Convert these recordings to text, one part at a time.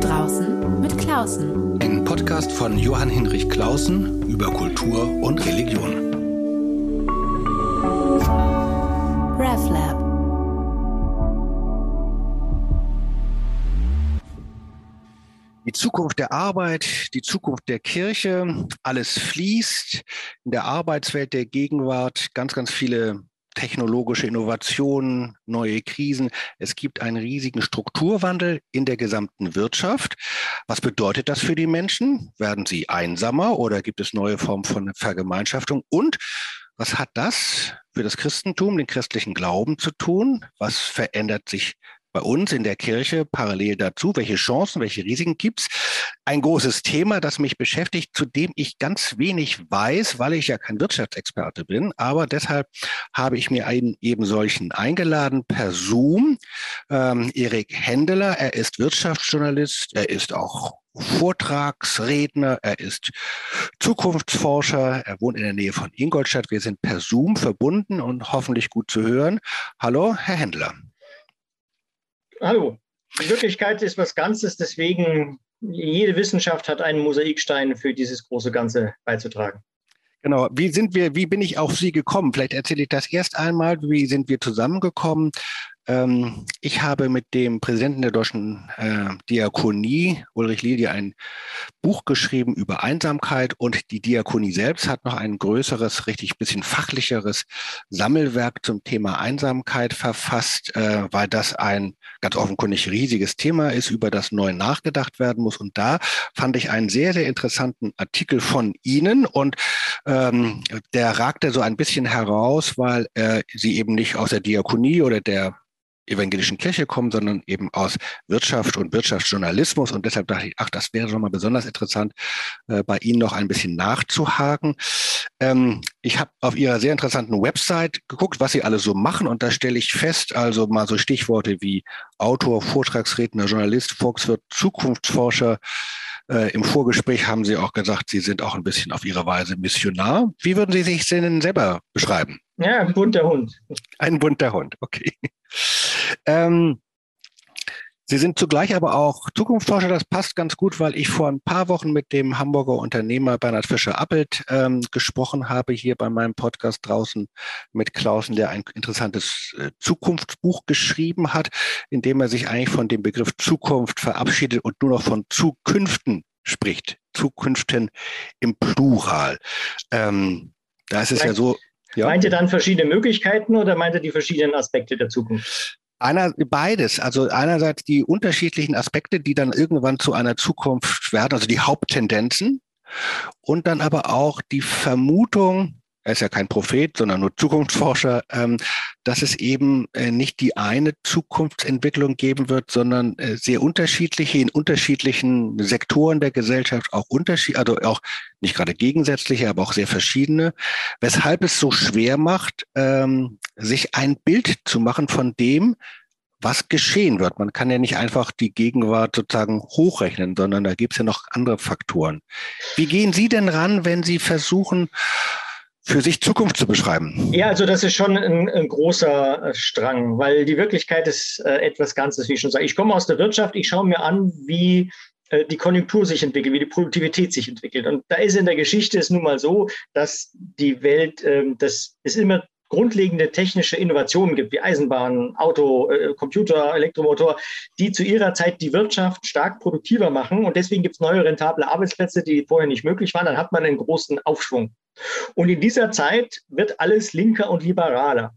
draußen mit Klausen. Ein Podcast von Johann Hinrich Klausen über Kultur und Religion. RevLab. Die Zukunft der Arbeit, die Zukunft der Kirche, alles fließt in der Arbeitswelt der Gegenwart, ganz, ganz viele technologische Innovationen, neue Krisen. Es gibt einen riesigen Strukturwandel in der gesamten Wirtschaft. Was bedeutet das für die Menschen? Werden sie einsamer oder gibt es neue Formen von Vergemeinschaftung? Und was hat das für das Christentum, den christlichen Glauben zu tun? Was verändert sich bei uns in der Kirche parallel dazu? Welche Chancen, welche Risiken gibt's? Ein großes Thema, das mich beschäftigt, zu dem ich ganz wenig weiß, weil ich ja kein Wirtschaftsexperte bin. Aber deshalb habe ich mir einen eben solchen eingeladen per Zoom. Ähm, Erik Händeler, er ist Wirtschaftsjournalist, er ist auch Vortragsredner, er ist Zukunftsforscher, er wohnt in der Nähe von Ingolstadt. Wir sind per Zoom verbunden und hoffentlich gut zu hören. Hallo, Herr Händler. Hallo. Die Wirklichkeit ist was Ganzes, deswegen jede Wissenschaft hat einen Mosaikstein für dieses große Ganze beizutragen. Genau. Wie sind wir, wie bin ich auf Sie gekommen? Vielleicht erzähle ich das erst einmal. Wie sind wir zusammengekommen? Ähm, ich habe mit dem Präsidenten der Deutschen äh, Diakonie, Ulrich Lidia, ein Buch geschrieben über Einsamkeit und die Diakonie selbst hat noch ein größeres, richtig bisschen fachlicheres Sammelwerk zum Thema Einsamkeit verfasst, äh, weil das ein ganz offenkundig riesiges Thema ist, über das neu nachgedacht werden muss. Und da fand ich einen sehr, sehr interessanten Artikel von Ihnen und ähm, der ragte so ein bisschen heraus, weil äh, Sie eben nicht aus der Diakonie oder der evangelischen Kirche kommen, sondern eben aus Wirtschaft und Wirtschaftsjournalismus. Und deshalb dachte ich, ach, das wäre schon mal besonders interessant, äh, bei Ihnen noch ein bisschen nachzuhaken. Ähm, ich habe auf Ihrer sehr interessanten Website geguckt, was Sie alle so machen. Und da stelle ich fest, also mal so Stichworte wie Autor, Vortragsredner, Journalist, Volkswirt, Zukunftsforscher, äh, Im Vorgespräch haben Sie auch gesagt, Sie sind auch ein bisschen auf Ihre Weise Missionar. Wie würden Sie sich denn selber beschreiben? Ja, ein bunter Hund. Ein bunter Hund, okay. Ähm, Sie sind zugleich aber auch Zukunftsforscher. Das passt ganz gut, weil ich vor ein paar Wochen mit dem Hamburger Unternehmer Bernhard Fischer-Appelt ähm, gesprochen habe, hier bei meinem Podcast draußen mit Klausen, der ein interessantes äh, Zukunftsbuch geschrieben hat, in dem er sich eigentlich von dem Begriff Zukunft verabschiedet und nur noch von Zukünften spricht. Zukünften im Plural. Ähm, da ist es ja so. Ja. Meint ihr dann verschiedene Möglichkeiten oder meint ihr die verschiedenen Aspekte der Zukunft? Einer, beides. Also einerseits die unterschiedlichen Aspekte, die dann irgendwann zu einer Zukunft werden, also die Haupttendenzen. Und dann aber auch die Vermutung, er ist ja kein Prophet, sondern nur Zukunftsforscher, ähm, dass es eben äh, nicht die eine Zukunftsentwicklung geben wird, sondern äh, sehr unterschiedliche in unterschiedlichen Sektoren der Gesellschaft, auch Unterschied, also auch nicht gerade gegensätzliche, aber auch sehr verschiedene, weshalb es so schwer macht, ähm, sich ein Bild zu machen von dem, was geschehen wird. Man kann ja nicht einfach die Gegenwart sozusagen hochrechnen, sondern da gibt es ja noch andere Faktoren. Wie gehen Sie denn ran, wenn Sie versuchen, für sich Zukunft zu beschreiben? Ja, also das ist schon ein, ein großer äh, Strang, weil die Wirklichkeit ist äh, etwas Ganzes, wie ich schon sage. Ich komme aus der Wirtschaft, ich schaue mir an, wie äh, die Konjunktur sich entwickelt, wie die Produktivität sich entwickelt. Und da ist in der Geschichte es nun mal so, dass die Welt, ähm, das ist immer grundlegende technische Innovationen gibt, wie Eisenbahn, Auto, äh, Computer, Elektromotor, die zu ihrer Zeit die Wirtschaft stark produktiver machen. Und deswegen gibt es neue rentable Arbeitsplätze, die vorher nicht möglich waren. Dann hat man einen großen Aufschwung. Und in dieser Zeit wird alles linker und liberaler.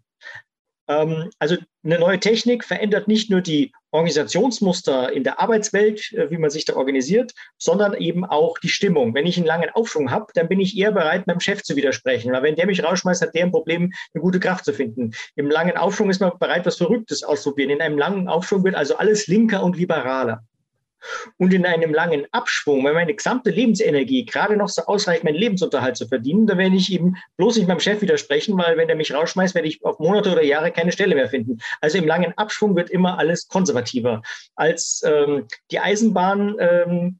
Ähm, also eine neue Technik verändert nicht nur die Organisationsmuster in der Arbeitswelt, äh, wie man sich da organisiert, sondern eben auch die Stimmung. Wenn ich einen langen Aufschwung habe, dann bin ich eher bereit, meinem Chef zu widersprechen. Weil wenn der mich rausschmeißt, hat der ein Problem, eine gute Kraft zu finden. Im langen Aufschwung ist man bereit, was Verrücktes auszuprobieren. In einem langen Aufschwung wird also alles linker und liberaler. Und in einem langen Abschwung, wenn meine gesamte Lebensenergie gerade noch so ausreicht, meinen Lebensunterhalt zu verdienen, dann werde ich eben bloß nicht meinem Chef widersprechen, weil wenn der mich rausschmeißt, werde ich auf Monate oder Jahre keine Stelle mehr finden. Also im langen Abschwung wird immer alles konservativer. Als ähm, die Eisenbahn ähm,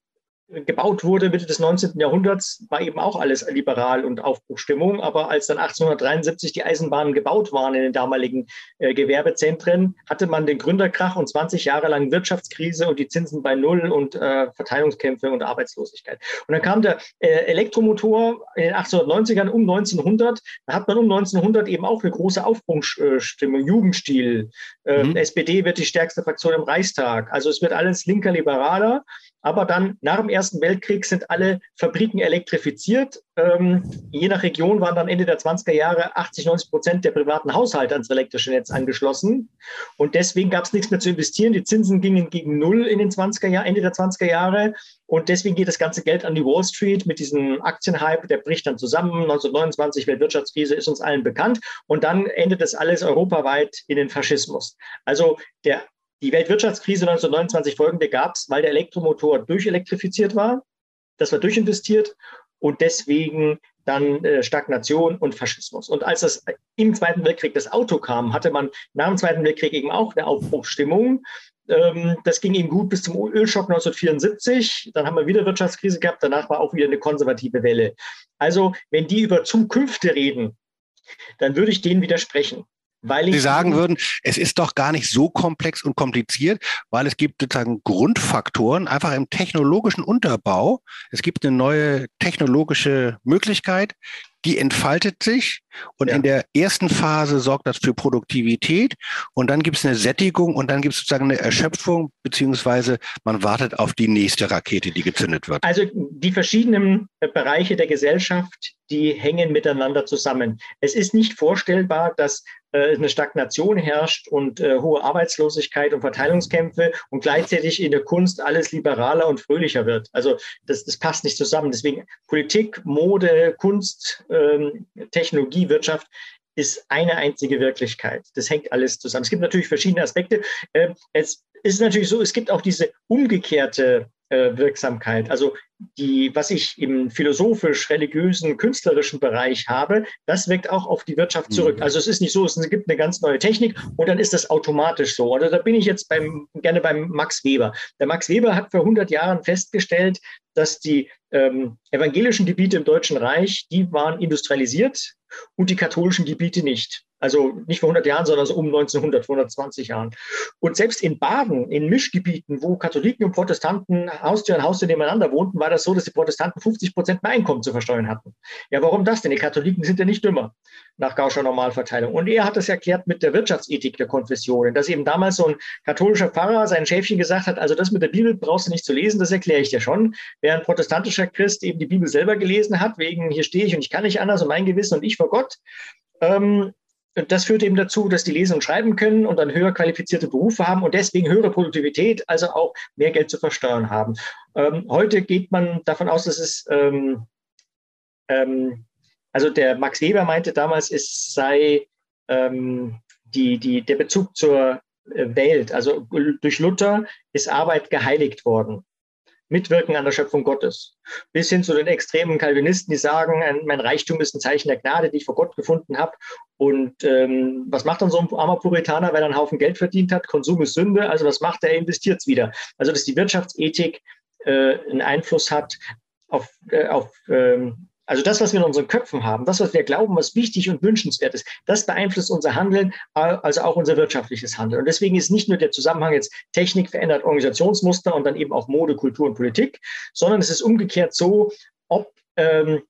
gebaut wurde Mitte des 19. Jahrhunderts, war eben auch alles liberal und Aufbruchstimmung. Aber als dann 1873 die Eisenbahnen gebaut waren in den damaligen äh, Gewerbezentren, hatte man den Gründerkrach und 20 Jahre lang Wirtschaftskrise und die Zinsen bei Null und äh, Verteilungskämpfe und Arbeitslosigkeit. Und dann kam der äh, Elektromotor in den 1890ern um 1900. Da hat man um 1900 eben auch eine große Aufbruchstimmung, Jugendstil. Ähm, mhm. SPD wird die stärkste Fraktion im Reichstag. Also es wird alles linker, liberaler. Aber dann nach dem Ersten Weltkrieg sind alle Fabriken elektrifiziert. Ähm, je nach Region waren dann Ende der 20er Jahre 80, 90 Prozent der privaten Haushalte ans elektrische Netz angeschlossen. Und deswegen gab es nichts mehr zu investieren. Die Zinsen gingen gegen Null in den 20er Jahren, Ende der 20er Jahre. Und deswegen geht das ganze Geld an die Wall Street mit diesem Aktienhype. Der bricht dann zusammen. 1929 Weltwirtschaftskrise ist uns allen bekannt. Und dann endet das alles europaweit in den Faschismus. Also der die Weltwirtschaftskrise 1929 folgende gab es, weil der Elektromotor durchelektrifiziert war. Das war durchinvestiert und deswegen dann äh, Stagnation und Faschismus. Und als das im Zweiten Weltkrieg das Auto kam, hatte man nach dem Zweiten Weltkrieg eben auch eine Aufbruchsstimmung. Ähm, das ging eben gut bis zum Ölschock 1974. Dann haben wir wieder Wirtschaftskrise gehabt. Danach war auch wieder eine konservative Welle. Also, wenn die über Zukünfte reden, dann würde ich denen widersprechen. Weil Sie sagen würden, es ist doch gar nicht so komplex und kompliziert, weil es gibt sozusagen Grundfaktoren einfach im technologischen Unterbau. Es gibt eine neue technologische Möglichkeit, die entfaltet sich und ja. in der ersten Phase sorgt das für Produktivität und dann gibt es eine Sättigung und dann gibt es sozusagen eine Erschöpfung, beziehungsweise man wartet auf die nächste Rakete, die gezündet wird. Also die verschiedenen Bereiche der Gesellschaft, die hängen miteinander zusammen. Es ist nicht vorstellbar, dass äh, eine Stagnation herrscht und äh, hohe Arbeitslosigkeit und Verteilungskämpfe und gleichzeitig in der Kunst alles liberaler und fröhlicher wird. Also das, das passt nicht zusammen. Deswegen Politik, Mode, Kunst, ähm, Technologie, Wirtschaft ist eine einzige Wirklichkeit. Das hängt alles zusammen. Es gibt natürlich verschiedene Aspekte. Äh, es ist natürlich so, es gibt auch diese umgekehrte Wirksamkeit. Also die, was ich im philosophisch-religiösen, künstlerischen Bereich habe, das wirkt auch auf die Wirtschaft zurück. Mhm. Also es ist nicht so, es gibt eine ganz neue Technik und dann ist das automatisch so. Oder da bin ich jetzt beim, gerne beim Max Weber. Der Max Weber hat vor 100 Jahren festgestellt, dass die ähm, evangelischen Gebiete im Deutschen Reich, die waren industrialisiert und die katholischen Gebiete nicht. Also nicht vor 100 Jahren, sondern so um 1900, vor 120 Jahren. Und selbst in Baden, in Mischgebieten, wo Katholiken und Protestanten Haustür an Haustür nebeneinander wohnten, war das so, dass die Protestanten 50 Prozent mehr Einkommen zu versteuern hatten. Ja, warum das denn? Die Katholiken sind ja nicht dümmer nach Gauscher Normalverteilung. Und er hat das erklärt mit der Wirtschaftsethik der Konfessionen, dass eben damals so ein katholischer Pfarrer sein Schäfchen gesagt hat, also das mit der Bibel brauchst du nicht zu lesen, das erkläre ich dir schon. Während protestantischer Christ eben die Bibel selber gelesen hat, wegen hier stehe ich und ich kann nicht anders und mein Gewissen und ich vor Gott, ähm, das führt eben dazu, dass die lesen und schreiben können und dann höher qualifizierte Berufe haben und deswegen höhere Produktivität, also auch mehr Geld zu versteuern haben. Ähm, heute geht man davon aus, dass es, ähm, ähm, also der Max Weber meinte damals, es sei ähm, die, die, der Bezug zur äh, Welt. Also durch Luther ist Arbeit geheiligt worden. Mitwirken an der Schöpfung Gottes. Bis hin zu den extremen Calvinisten, die sagen, mein Reichtum ist ein Zeichen der Gnade, die ich vor Gott gefunden habe. Und ähm, was macht dann so ein armer Puritaner, wenn er einen Haufen Geld verdient hat? Konsum ist Sünde. Also was macht er? Er investiert es wieder. Also dass die Wirtschaftsethik äh, einen Einfluss hat auf, äh, auf ähm, also das, was wir in unseren Köpfen haben, das, was wir glauben, was wichtig und wünschenswert ist, das beeinflusst unser Handeln, also auch unser wirtschaftliches Handeln. Und deswegen ist nicht nur der Zusammenhang jetzt Technik verändert Organisationsmuster und dann eben auch Mode, Kultur und Politik, sondern es ist umgekehrt so, ob ähm,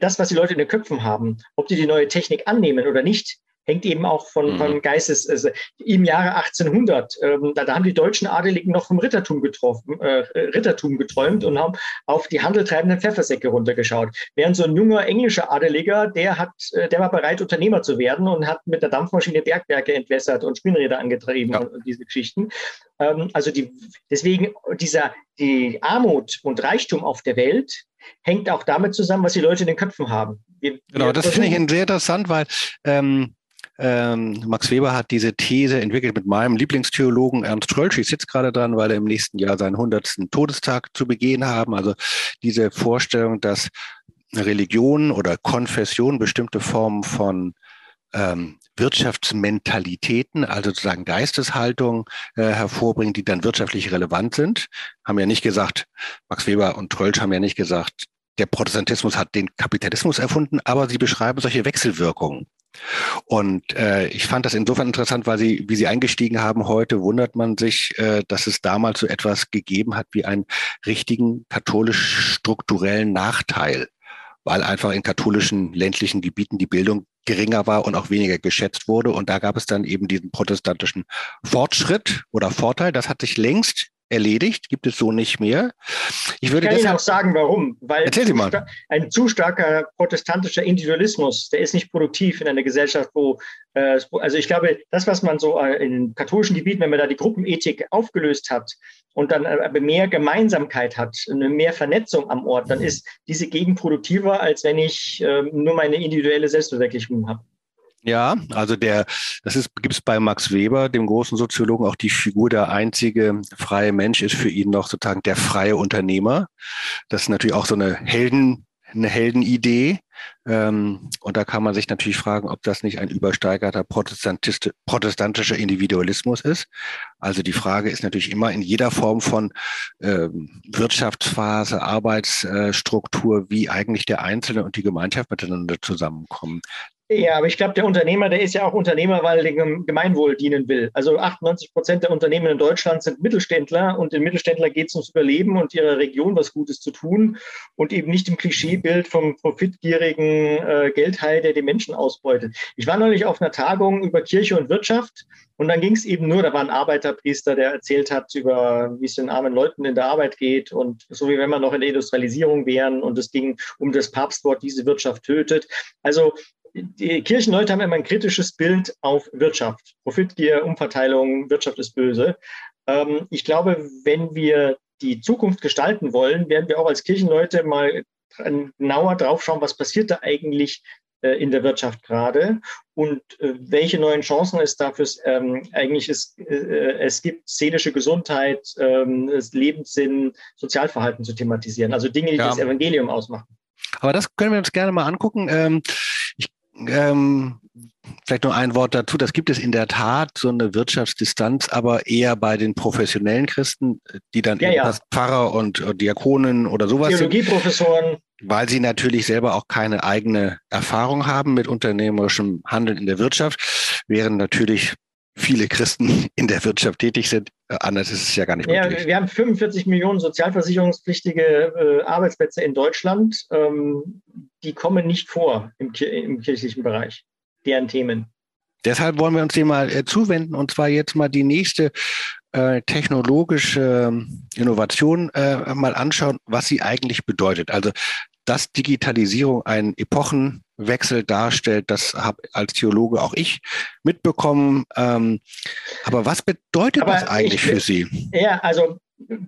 das, was die Leute in den Köpfen haben, ob die die neue Technik annehmen oder nicht, hängt eben auch von, mhm. von Geistes, also im Jahre 1800, ähm, da, da, haben die deutschen Adeligen noch vom Rittertum getroffen, äh, Rittertum geträumt und haben auf die handeltreibenden Pfeffersäcke runtergeschaut. Während so ein junger englischer Adeliger, der hat, äh, der war bereit, Unternehmer zu werden und hat mit der Dampfmaschine Bergwerke entwässert und Spinnräder angetrieben ja. und, und, diese Geschichten. Ähm, also die, deswegen dieser, die Armut und Reichtum auf der Welt hängt auch damit zusammen, was die Leute in den Köpfen haben. Wir, genau, wir das finde ich sehr interessant, weil ähm, ähm, Max Weber hat diese These entwickelt mit meinem Lieblingstheologen Ernst Trölsch. Ich sitze gerade dran, weil er im nächsten Jahr seinen 100. Todestag zu begehen haben. Also diese Vorstellung, dass Religion oder Konfession bestimmte Formen von ähm, Wirtschaftsmentalitäten, also sozusagen Geisteshaltung äh, hervorbringen, die dann wirtschaftlich relevant sind. Haben ja nicht gesagt, Max Weber und Trölsch haben ja nicht gesagt, der Protestantismus hat den Kapitalismus erfunden, aber sie beschreiben solche Wechselwirkungen. Und äh, ich fand das insofern interessant, weil Sie, wie Sie eingestiegen haben heute, wundert man sich, äh, dass es damals so etwas gegeben hat wie einen richtigen katholisch strukturellen Nachteil, weil einfach in katholischen ländlichen Gebieten die Bildung geringer war und auch weniger geschätzt wurde. Und da gab es dann eben diesen protestantischen Fortschritt oder Vorteil. Das hat sich längst erledigt, gibt es so nicht mehr. Ich, würde ich kann Ihnen auch sagen, warum. Weil zu mal. ein zu starker protestantischer Individualismus, der ist nicht produktiv in einer Gesellschaft, wo, äh, also ich glaube, das, was man so äh, in katholischen Gebieten, wenn man da die Gruppenethik aufgelöst hat und dann aber mehr Gemeinsamkeit hat, eine mehr Vernetzung am Ort, dann ist diese Gegend produktiver, als wenn ich äh, nur meine individuelle Selbstverwirklichung habe. Ja, also der, das ist, gibt es bei Max Weber, dem großen Soziologen, auch die Figur, der einzige freie Mensch ist für ihn noch sozusagen der freie Unternehmer. Das ist natürlich auch so eine Helden, eine Heldenidee. Ähm, und da kann man sich natürlich fragen, ob das nicht ein übersteigerter protestantischer Individualismus ist. Also die Frage ist natürlich immer in jeder Form von ähm, Wirtschaftsphase, Arbeitsstruktur, wie eigentlich der Einzelne und die Gemeinschaft miteinander zusammenkommen. Ja, aber ich glaube, der Unternehmer, der ist ja auch Unternehmer, weil er dem Gemeinwohl dienen will. Also 98 Prozent der Unternehmen in Deutschland sind Mittelständler und den Mittelständler geht es ums Überleben und ihrer Region was Gutes zu tun und eben nicht im Klischeebild vom profitgierigen äh, Geldhai, der die Menschen ausbeutet. Ich war neulich auf einer Tagung über Kirche und Wirtschaft und dann ging es eben nur, da war ein Arbeiterpriester, der erzählt hat über, wie es den armen Leuten in der Arbeit geht und so wie wenn wir noch in der Industrialisierung wären und es ging um das Papstwort, diese Wirtschaft tötet. Also die Kirchenleute haben immer ein kritisches Bild auf Wirtschaft. Profitgier, Umverteilung, Wirtschaft ist böse. Ähm, ich glaube, wenn wir die Zukunft gestalten wollen, werden wir auch als Kirchenleute mal genauer drauf schauen, was passiert da eigentlich äh, in der Wirtschaft gerade und äh, welche neuen Chancen es dafür ähm, eigentlich ist, äh, es gibt, seelische Gesundheit, ähm, Lebenssinn, Sozialverhalten zu thematisieren, also Dinge, die ja. das Evangelium ausmachen. Aber das können wir uns gerne mal angucken. Ähm, ähm, vielleicht nur ein Wort dazu. Das gibt es in der Tat, so eine Wirtschaftsdistanz, aber eher bei den professionellen Christen, die dann ja, ja. Pfarrer und, und Diakonen oder sowas Theologieprofessoren. Weil sie natürlich selber auch keine eigene Erfahrung haben mit unternehmerischem Handeln in der Wirtschaft, während natürlich viele Christen in der Wirtschaft tätig sind. Äh, anders ist es ja gar nicht möglich. Ja, wir haben 45 Millionen sozialversicherungspflichtige äh, Arbeitsplätze in Deutschland. Ähm, die kommen nicht vor im, im, kirchlichen Bereich, deren Themen. Deshalb wollen wir uns dem mal äh, zuwenden und zwar jetzt mal die nächste äh, technologische ähm, Innovation äh, mal anschauen, was sie eigentlich bedeutet. Also dass Digitalisierung einen Epochenwechsel darstellt, das habe als Theologe auch ich mitbekommen. Ähm, aber was bedeutet aber das eigentlich ich, für Sie? Ja, also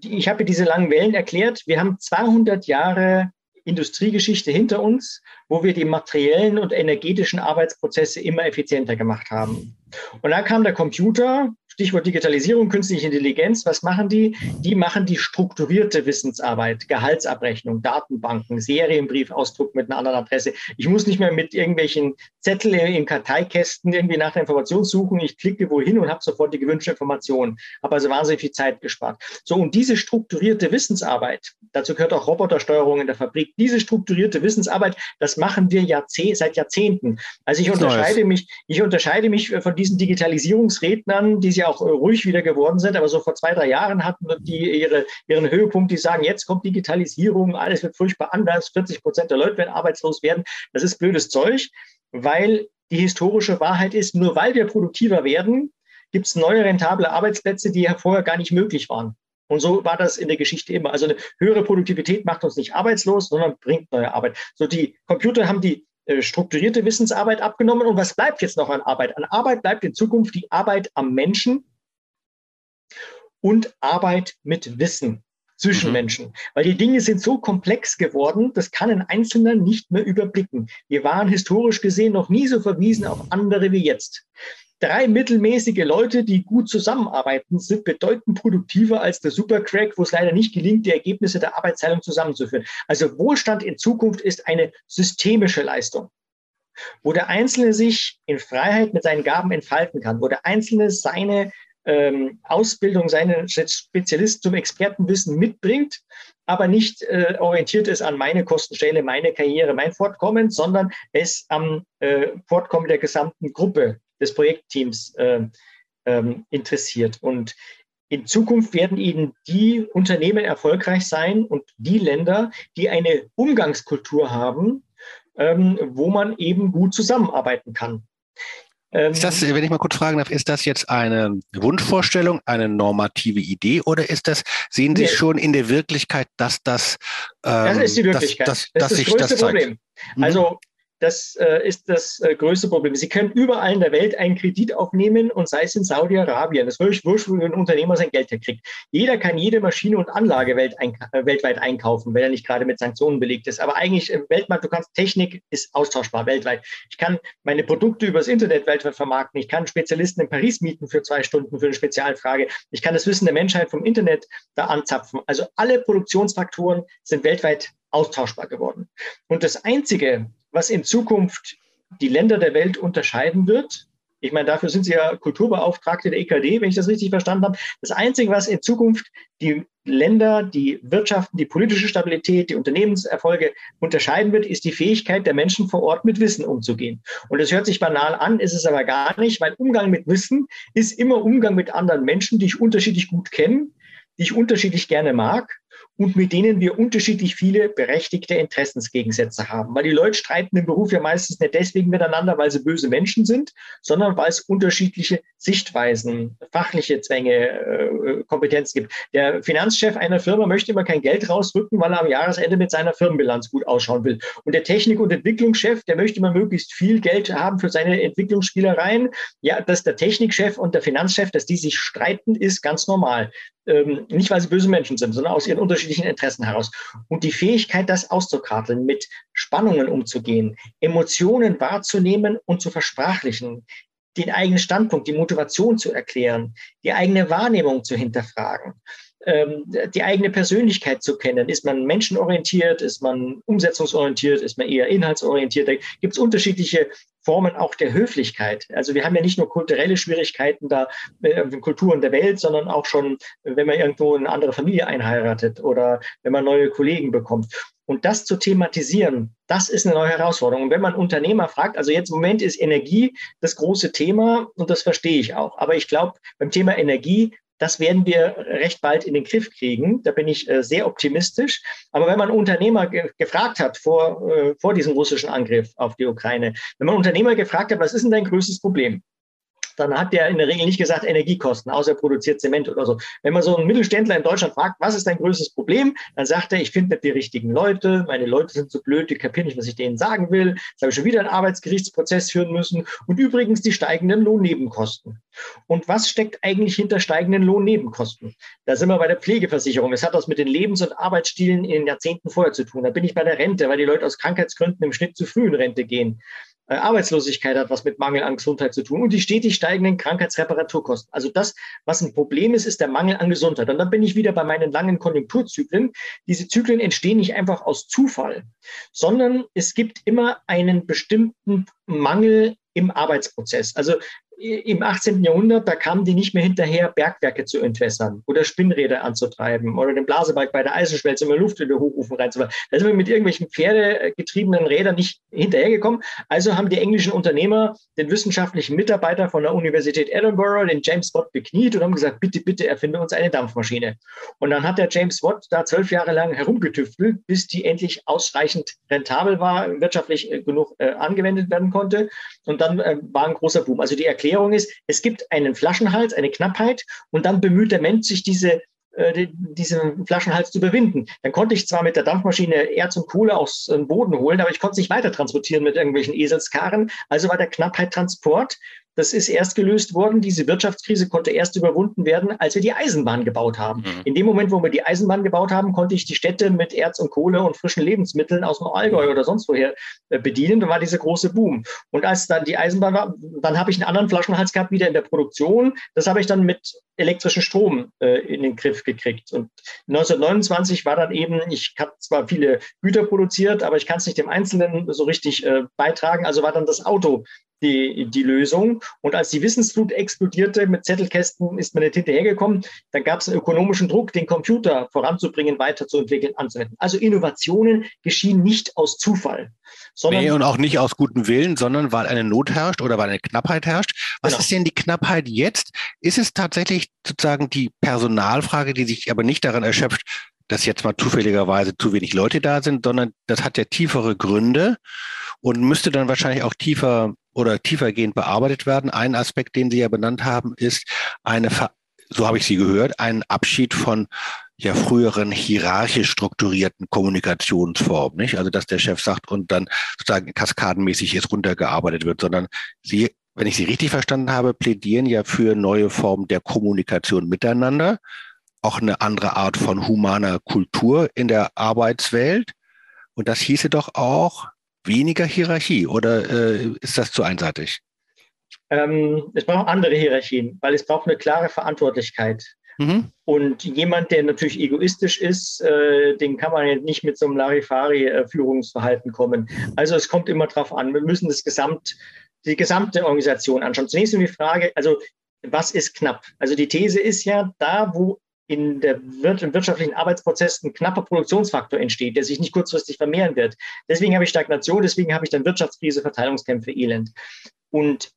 ich habe diese langen Wellen erklärt. Wir haben 200 Jahre Industriegeschichte hinter uns, wo wir die materiellen und energetischen Arbeitsprozesse immer effizienter gemacht haben. Und dann kam der Computer Stichwort Digitalisierung, künstliche Intelligenz, was machen die? Die machen die strukturierte Wissensarbeit, Gehaltsabrechnung, Datenbanken, Serienbriefausdruck mit einer anderen Adresse. Ich muss nicht mehr mit irgendwelchen Zetteln in Karteikästen irgendwie nach der Information suchen. Ich klicke wohin und habe sofort die gewünschte Information. Habe also wahnsinnig viel Zeit gespart. So, und diese strukturierte Wissensarbeit, dazu gehört auch Robotersteuerung in der Fabrik, diese strukturierte Wissensarbeit, das machen wir Jahrzeh seit Jahrzehnten. Also ich unterscheide mich, ich unterscheide mich von diesen Digitalisierungsrednern, die auch äh, ruhig wieder geworden sind, aber so vor zwei, drei Jahren hatten die ihre, ihren Höhepunkt, die sagen, jetzt kommt Digitalisierung, alles wird furchtbar anders, 40 Prozent der Leute werden arbeitslos werden. Das ist blödes Zeug, weil die historische Wahrheit ist, nur weil wir produktiver werden, gibt es neue rentable Arbeitsplätze, die ja vorher gar nicht möglich waren. Und so war das in der Geschichte immer. Also eine höhere Produktivität macht uns nicht arbeitslos, sondern bringt neue Arbeit. So die Computer haben die strukturierte Wissensarbeit abgenommen. Und was bleibt jetzt noch an Arbeit? An Arbeit bleibt in Zukunft die Arbeit am Menschen und Arbeit mit Wissen zwischen mhm. Menschen. Weil die Dinge sind so komplex geworden, das kann ein Einzelner nicht mehr überblicken. Wir waren historisch gesehen noch nie so verwiesen auf andere wie jetzt drei mittelmäßige Leute, die gut zusammenarbeiten, sind bedeutend produktiver als der Supercrack, wo es leider nicht gelingt, die Ergebnisse der Arbeitsteilung zusammenzuführen. Also Wohlstand in Zukunft ist eine systemische Leistung. wo der Einzelne sich in Freiheit mit seinen Gaben entfalten kann, wo der Einzelne seine ähm, Ausbildung, seinen Spezialist zum Expertenwissen mitbringt, aber nicht äh, orientiert ist an meine Kostenstelle, meine Karriere, mein Fortkommen, sondern es am äh, Fortkommen der gesamten Gruppe des Projektteams äh, ähm, interessiert. Und in Zukunft werden Ihnen die Unternehmen erfolgreich sein und die Länder, die eine Umgangskultur haben, ähm, wo man eben gut zusammenarbeiten kann. Ähm, ist das, wenn ich mal kurz fragen darf, ist das jetzt eine Wunschvorstellung, eine normative Idee oder ist das, sehen Sie nee. schon in der Wirklichkeit, dass das. Ähm, das ist die Wirklichkeit. Dass, dass, das ist das größte das Problem. Mhm. Also das äh, ist das äh, größte Problem. Sie können überall in der Welt einen Kredit aufnehmen und sei es in Saudi-Arabien. Das ist wurscht, wo ein Unternehmer sein Geld herkriegt. Jeder kann jede Maschine und Anlage welt ein, äh, weltweit einkaufen, wenn er nicht gerade mit Sanktionen belegt ist. Aber eigentlich im Weltmarkt, du kannst, Technik ist austauschbar weltweit. Ich kann meine Produkte übers Internet weltweit vermarkten. Ich kann Spezialisten in Paris mieten für zwei Stunden für eine Spezialfrage. Ich kann das Wissen der Menschheit vom Internet da anzapfen. Also alle Produktionsfaktoren sind weltweit austauschbar geworden. Und das Einzige, was in Zukunft die Länder der Welt unterscheiden wird. Ich meine, dafür sind Sie ja Kulturbeauftragte der EKD, wenn ich das richtig verstanden habe. Das Einzige, was in Zukunft die Länder, die Wirtschaften, die politische Stabilität, die Unternehmenserfolge unterscheiden wird, ist die Fähigkeit der Menschen vor Ort mit Wissen umzugehen. Und das hört sich banal an, ist es aber gar nicht, weil Umgang mit Wissen ist immer Umgang mit anderen Menschen, die ich unterschiedlich gut kenne, die ich unterschiedlich gerne mag und mit denen wir unterschiedlich viele berechtigte Interessensgegensätze haben. Weil die Leute streiten im Beruf ja meistens nicht deswegen miteinander, weil sie böse Menschen sind, sondern weil es unterschiedliche Sichtweisen, fachliche Zwänge, äh, Kompetenzen gibt. Der Finanzchef einer Firma möchte immer kein Geld rausrücken, weil er am Jahresende mit seiner Firmenbilanz gut ausschauen will. Und der Technik- und Entwicklungschef, der möchte immer möglichst viel Geld haben für seine Entwicklungsspielereien. Ja, dass der Technikchef und der Finanzchef, dass die sich streiten, ist ganz normal. Ähm, nicht, weil sie böse Menschen sind, sondern aus ihren unterschiedlichen Interessen heraus. Und die Fähigkeit, das auszukarteln, mit Spannungen umzugehen, Emotionen wahrzunehmen und zu versprachlichen, den eigenen Standpunkt, die Motivation zu erklären, die eigene Wahrnehmung zu hinterfragen, ähm, die eigene Persönlichkeit zu kennen. Ist man menschenorientiert, ist man umsetzungsorientiert, ist man eher inhaltsorientiert? Da gibt es unterschiedliche Formen auch der Höflichkeit. Also wir haben ja nicht nur kulturelle Schwierigkeiten da äh, Kulturen der Welt, sondern auch schon, wenn man irgendwo eine andere Familie einheiratet oder wenn man neue Kollegen bekommt. Und das zu thematisieren, das ist eine neue Herausforderung. Und wenn man Unternehmer fragt, also jetzt im Moment ist Energie das große Thema und das verstehe ich auch. Aber ich glaube, beim Thema Energie das werden wir recht bald in den Griff kriegen. Da bin ich äh, sehr optimistisch. Aber wenn man Unternehmer ge gefragt hat vor, äh, vor diesem russischen Angriff auf die Ukraine, wenn man Unternehmer gefragt hat, was ist denn dein größtes Problem? Dann hat der in der Regel nicht gesagt Energiekosten, außer er produziert Zement oder so. Wenn man so einen Mittelständler in Deutschland fragt, was ist dein größtes Problem, dann sagt er, ich finde nicht die richtigen Leute, meine Leute sind so blöd, die kapieren nicht, was ich denen sagen will. Jetzt habe ich schon wieder einen Arbeitsgerichtsprozess führen müssen. Und übrigens die steigenden Lohnnebenkosten. Und was steckt eigentlich hinter steigenden Lohnnebenkosten? Da sind wir bei der Pflegeversicherung. Das hat was mit den Lebens- und Arbeitsstilen in den Jahrzehnten vorher zu tun. Da bin ich bei der Rente, weil die Leute aus Krankheitsgründen im Schnitt zu früh in Rente gehen. Äh, Arbeitslosigkeit hat was mit Mangel an Gesundheit zu tun und die stetig steigenden Krankheitsreparaturkosten. Also das, was ein Problem ist, ist der Mangel an Gesundheit. Und dann bin ich wieder bei meinen langen Konjunkturzyklen. Diese Zyklen entstehen nicht einfach aus Zufall, sondern es gibt immer einen bestimmten Mangel im Arbeitsprozess. Also im 18. Jahrhundert, da kamen die nicht mehr hinterher, Bergwerke zu entwässern oder Spinnräder anzutreiben oder den Blasebalg bei der Eisenschmelze immer Luft in den Hochofen reinzufahren. Da sind wir mit irgendwelchen pferdegetriebenen Rädern nicht hinterhergekommen. Also haben die englischen Unternehmer den wissenschaftlichen Mitarbeiter von der Universität Edinburgh, den James Watt, bekniet und haben gesagt, bitte, bitte erfinde uns eine Dampfmaschine. Und dann hat der James Watt da zwölf Jahre lang herumgetüftelt, bis die endlich ausreichend rentabel war, wirtschaftlich äh, genug äh, angewendet werden konnte. Und dann äh, war ein großer Boom. Also die Erklärung Erklärung ist, es gibt einen Flaschenhals, eine Knappheit und dann bemüht der Mensch sich diese äh, diesen Flaschenhals zu überwinden. Dann konnte ich zwar mit der Dampfmaschine Erz und Kohle aus dem Boden holen, aber ich konnte es nicht weiter transportieren mit irgendwelchen Eselskarren. Also war der Knappheit Transport das ist erst gelöst worden. Diese Wirtschaftskrise konnte erst überwunden werden, als wir die Eisenbahn gebaut haben. Mhm. In dem Moment, wo wir die Eisenbahn gebaut haben, konnte ich die Städte mit Erz und Kohle und frischen Lebensmitteln aus dem Allgäu oder sonst woher äh, bedienen. Da war dieser große Boom. Und als dann die Eisenbahn war, dann habe ich einen anderen Flaschenhals gehabt wieder in der Produktion. Das habe ich dann mit elektrischen Strom äh, in den Griff gekriegt. Und 1929 war dann eben, ich habe zwar viele Güter produziert, aber ich kann es nicht dem Einzelnen so richtig äh, beitragen. Also war dann das Auto die, die Lösung. Und als die Wissensflut explodierte mit Zettelkästen, ist man nicht hinterhergekommen. Dann gab es einen ökonomischen Druck, den Computer voranzubringen, weiterzuentwickeln, anzuwenden. Also Innovationen geschehen nicht aus Zufall. Sondern nee, und auch nicht aus gutem Willen, sondern weil eine Not herrscht oder weil eine Knappheit herrscht. Was genau. ist denn die Knappheit jetzt? Ist es tatsächlich sozusagen die Personalfrage, die sich aber nicht daran erschöpft, dass jetzt mal zufälligerweise zu wenig Leute da sind, sondern das hat ja tiefere Gründe und müsste dann wahrscheinlich auch tiefer oder tiefergehend bearbeitet werden. Ein Aspekt, den Sie ja benannt haben, ist eine, so habe ich Sie gehört, ein Abschied von ja früheren hierarchisch strukturierten Kommunikationsformen, nicht? Also dass der Chef sagt und dann sozusagen kaskadenmäßig jetzt runtergearbeitet wird, sondern Sie, wenn ich Sie richtig verstanden habe, plädieren ja für neue Formen der Kommunikation miteinander, auch eine andere Art von humaner Kultur in der Arbeitswelt. Und das hieße doch auch weniger Hierarchie oder äh, ist das zu einseitig? Ähm, es braucht andere Hierarchien, weil es braucht eine klare Verantwortlichkeit. Mhm. Und jemand, der natürlich egoistisch ist, äh, den kann man nicht mit so einem Larifari-Führungsverhalten kommen. Also es kommt immer darauf an. Wir müssen das Gesamt, die gesamte Organisation anschauen. Zunächst die Frage, also was ist knapp? Also die These ist ja, da wo in der im wirtschaftlichen Arbeitsprozess ein knapper Produktionsfaktor entsteht, der sich nicht kurzfristig vermehren wird. Deswegen habe ich Stagnation, deswegen habe ich dann Wirtschaftskrise, Verteilungskämpfe, Elend. Und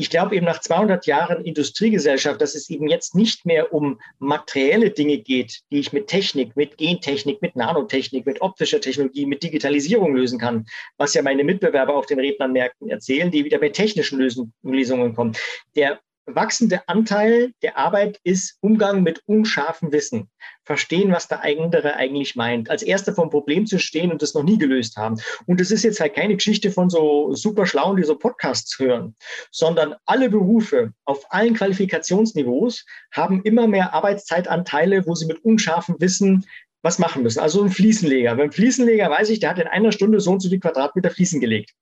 ich glaube eben nach 200 Jahren Industriegesellschaft, dass es eben jetzt nicht mehr um materielle Dinge geht, die ich mit Technik, mit Gentechnik, mit Nanotechnik, mit optischer Technologie, mit Digitalisierung lösen kann, was ja meine Mitbewerber auf den Rednermärkten erzählen, die wieder mit technischen Lösungen kommen. Der wachsende Anteil der Arbeit ist Umgang mit unscharfem Wissen. Verstehen, was der andere eigentlich meint. Als Erster vom Problem zu stehen und das noch nie gelöst haben. Und es ist jetzt halt keine Geschichte von so super Schlauen, die so Podcasts hören, sondern alle Berufe auf allen Qualifikationsniveaus haben immer mehr Arbeitszeitanteile, wo sie mit unscharfem Wissen was machen müssen. Also ein Fliesenleger. Beim Fliesenleger weiß ich, der hat in einer Stunde so und so die Quadratmeter Fliesen gelegt.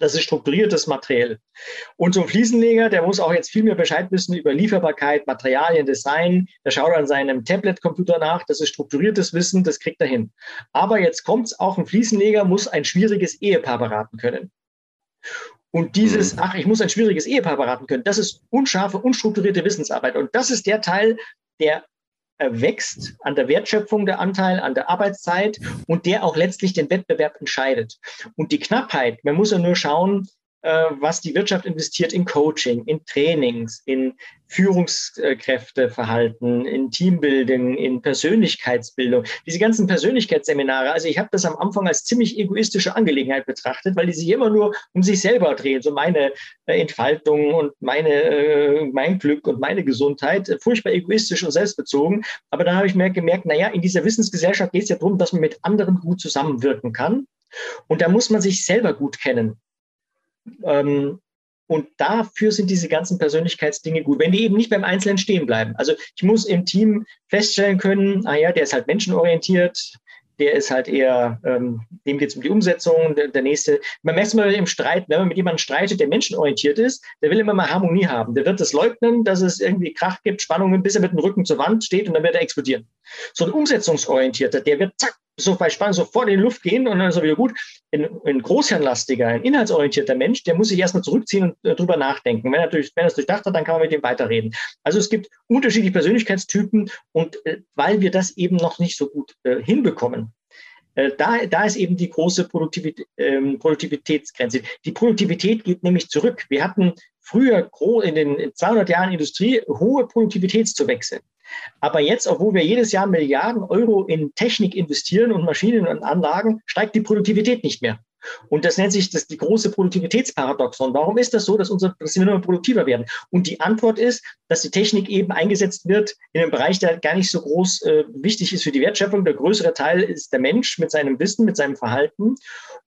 Das ist strukturiertes Material. Und so ein Fliesenleger, der muss auch jetzt viel mehr Bescheid wissen über Lieferbarkeit, Materialien, Design. Der schaut an seinem Tablet-Computer nach. Das ist strukturiertes Wissen, das kriegt er hin. Aber jetzt kommt's, auch ein Fliesenleger muss ein schwieriges Ehepaar beraten können. Und dieses, mhm. ach, ich muss ein schwieriges Ehepaar beraten können, das ist unscharfe, unstrukturierte Wissensarbeit. Und das ist der Teil, der wächst an der Wertschöpfung der Anteil, an der Arbeitszeit und der auch letztlich den Wettbewerb entscheidet. Und die Knappheit, man muss ja nur schauen, was die Wirtschaft investiert in Coaching, in Trainings, in Führungskräfteverhalten, in Teambuilding, in Persönlichkeitsbildung. Diese ganzen Persönlichkeitsseminare, also ich habe das am Anfang als ziemlich egoistische Angelegenheit betrachtet, weil die sich immer nur um sich selber drehen, so meine äh, Entfaltung und meine, äh, mein Glück und meine Gesundheit, furchtbar egoistisch und selbstbezogen. Aber dann habe ich mir gemerkt, naja, in dieser Wissensgesellschaft geht es ja darum, dass man mit anderen gut zusammenwirken kann. Und da muss man sich selber gut kennen. Ähm, und dafür sind diese ganzen Persönlichkeitsdinge gut, wenn die eben nicht beim Einzelnen stehen bleiben. Also ich muss im Team feststellen können, ah ja, der ist halt menschenorientiert, der ist halt eher, ähm, dem geht es um die Umsetzung, der, der, nächste. Man merkt es mal im Streit, wenn man mit jemandem streitet, der menschenorientiert ist, der will immer mal Harmonie haben. Der wird es leugnen, dass es irgendwie Krach gibt, Spannungen, bis er mit dem Rücken zur Wand steht und dann wird er explodieren. So ein umsetzungsorientierter, der wird zack, so bei Spannung sofort in die Luft gehen und dann ist er wieder gut. Ein, ein großhirnlastiger, ein inhaltsorientierter Mensch, der muss sich erstmal zurückziehen und äh, drüber nachdenken. Wenn er, durch, wenn er es durchdacht hat, dann kann man mit ihm weiterreden. Also es gibt unterschiedliche Persönlichkeitstypen und äh, weil wir das eben noch nicht so gut äh, hinbekommen, äh, da, da ist eben die große Produktivität, ähm, Produktivitätsgrenze. Die Produktivität geht nämlich zurück. Wir hatten früher in den 200 Jahren Industrie hohe Produktivitätszuwächse. Aber jetzt, obwohl wir jedes Jahr Milliarden Euro in Technik investieren und Maschinen und Anlagen, steigt die Produktivität nicht mehr. Und das nennt sich das die große Produktivitätsparadoxon. Warum ist das so, dass, unsere, dass wir immer produktiver werden? Und die Antwort ist, dass die Technik eben eingesetzt wird in einem Bereich, der gar nicht so groß äh, wichtig ist für die Wertschöpfung. Der größere Teil ist der Mensch mit seinem Wissen, mit seinem Verhalten.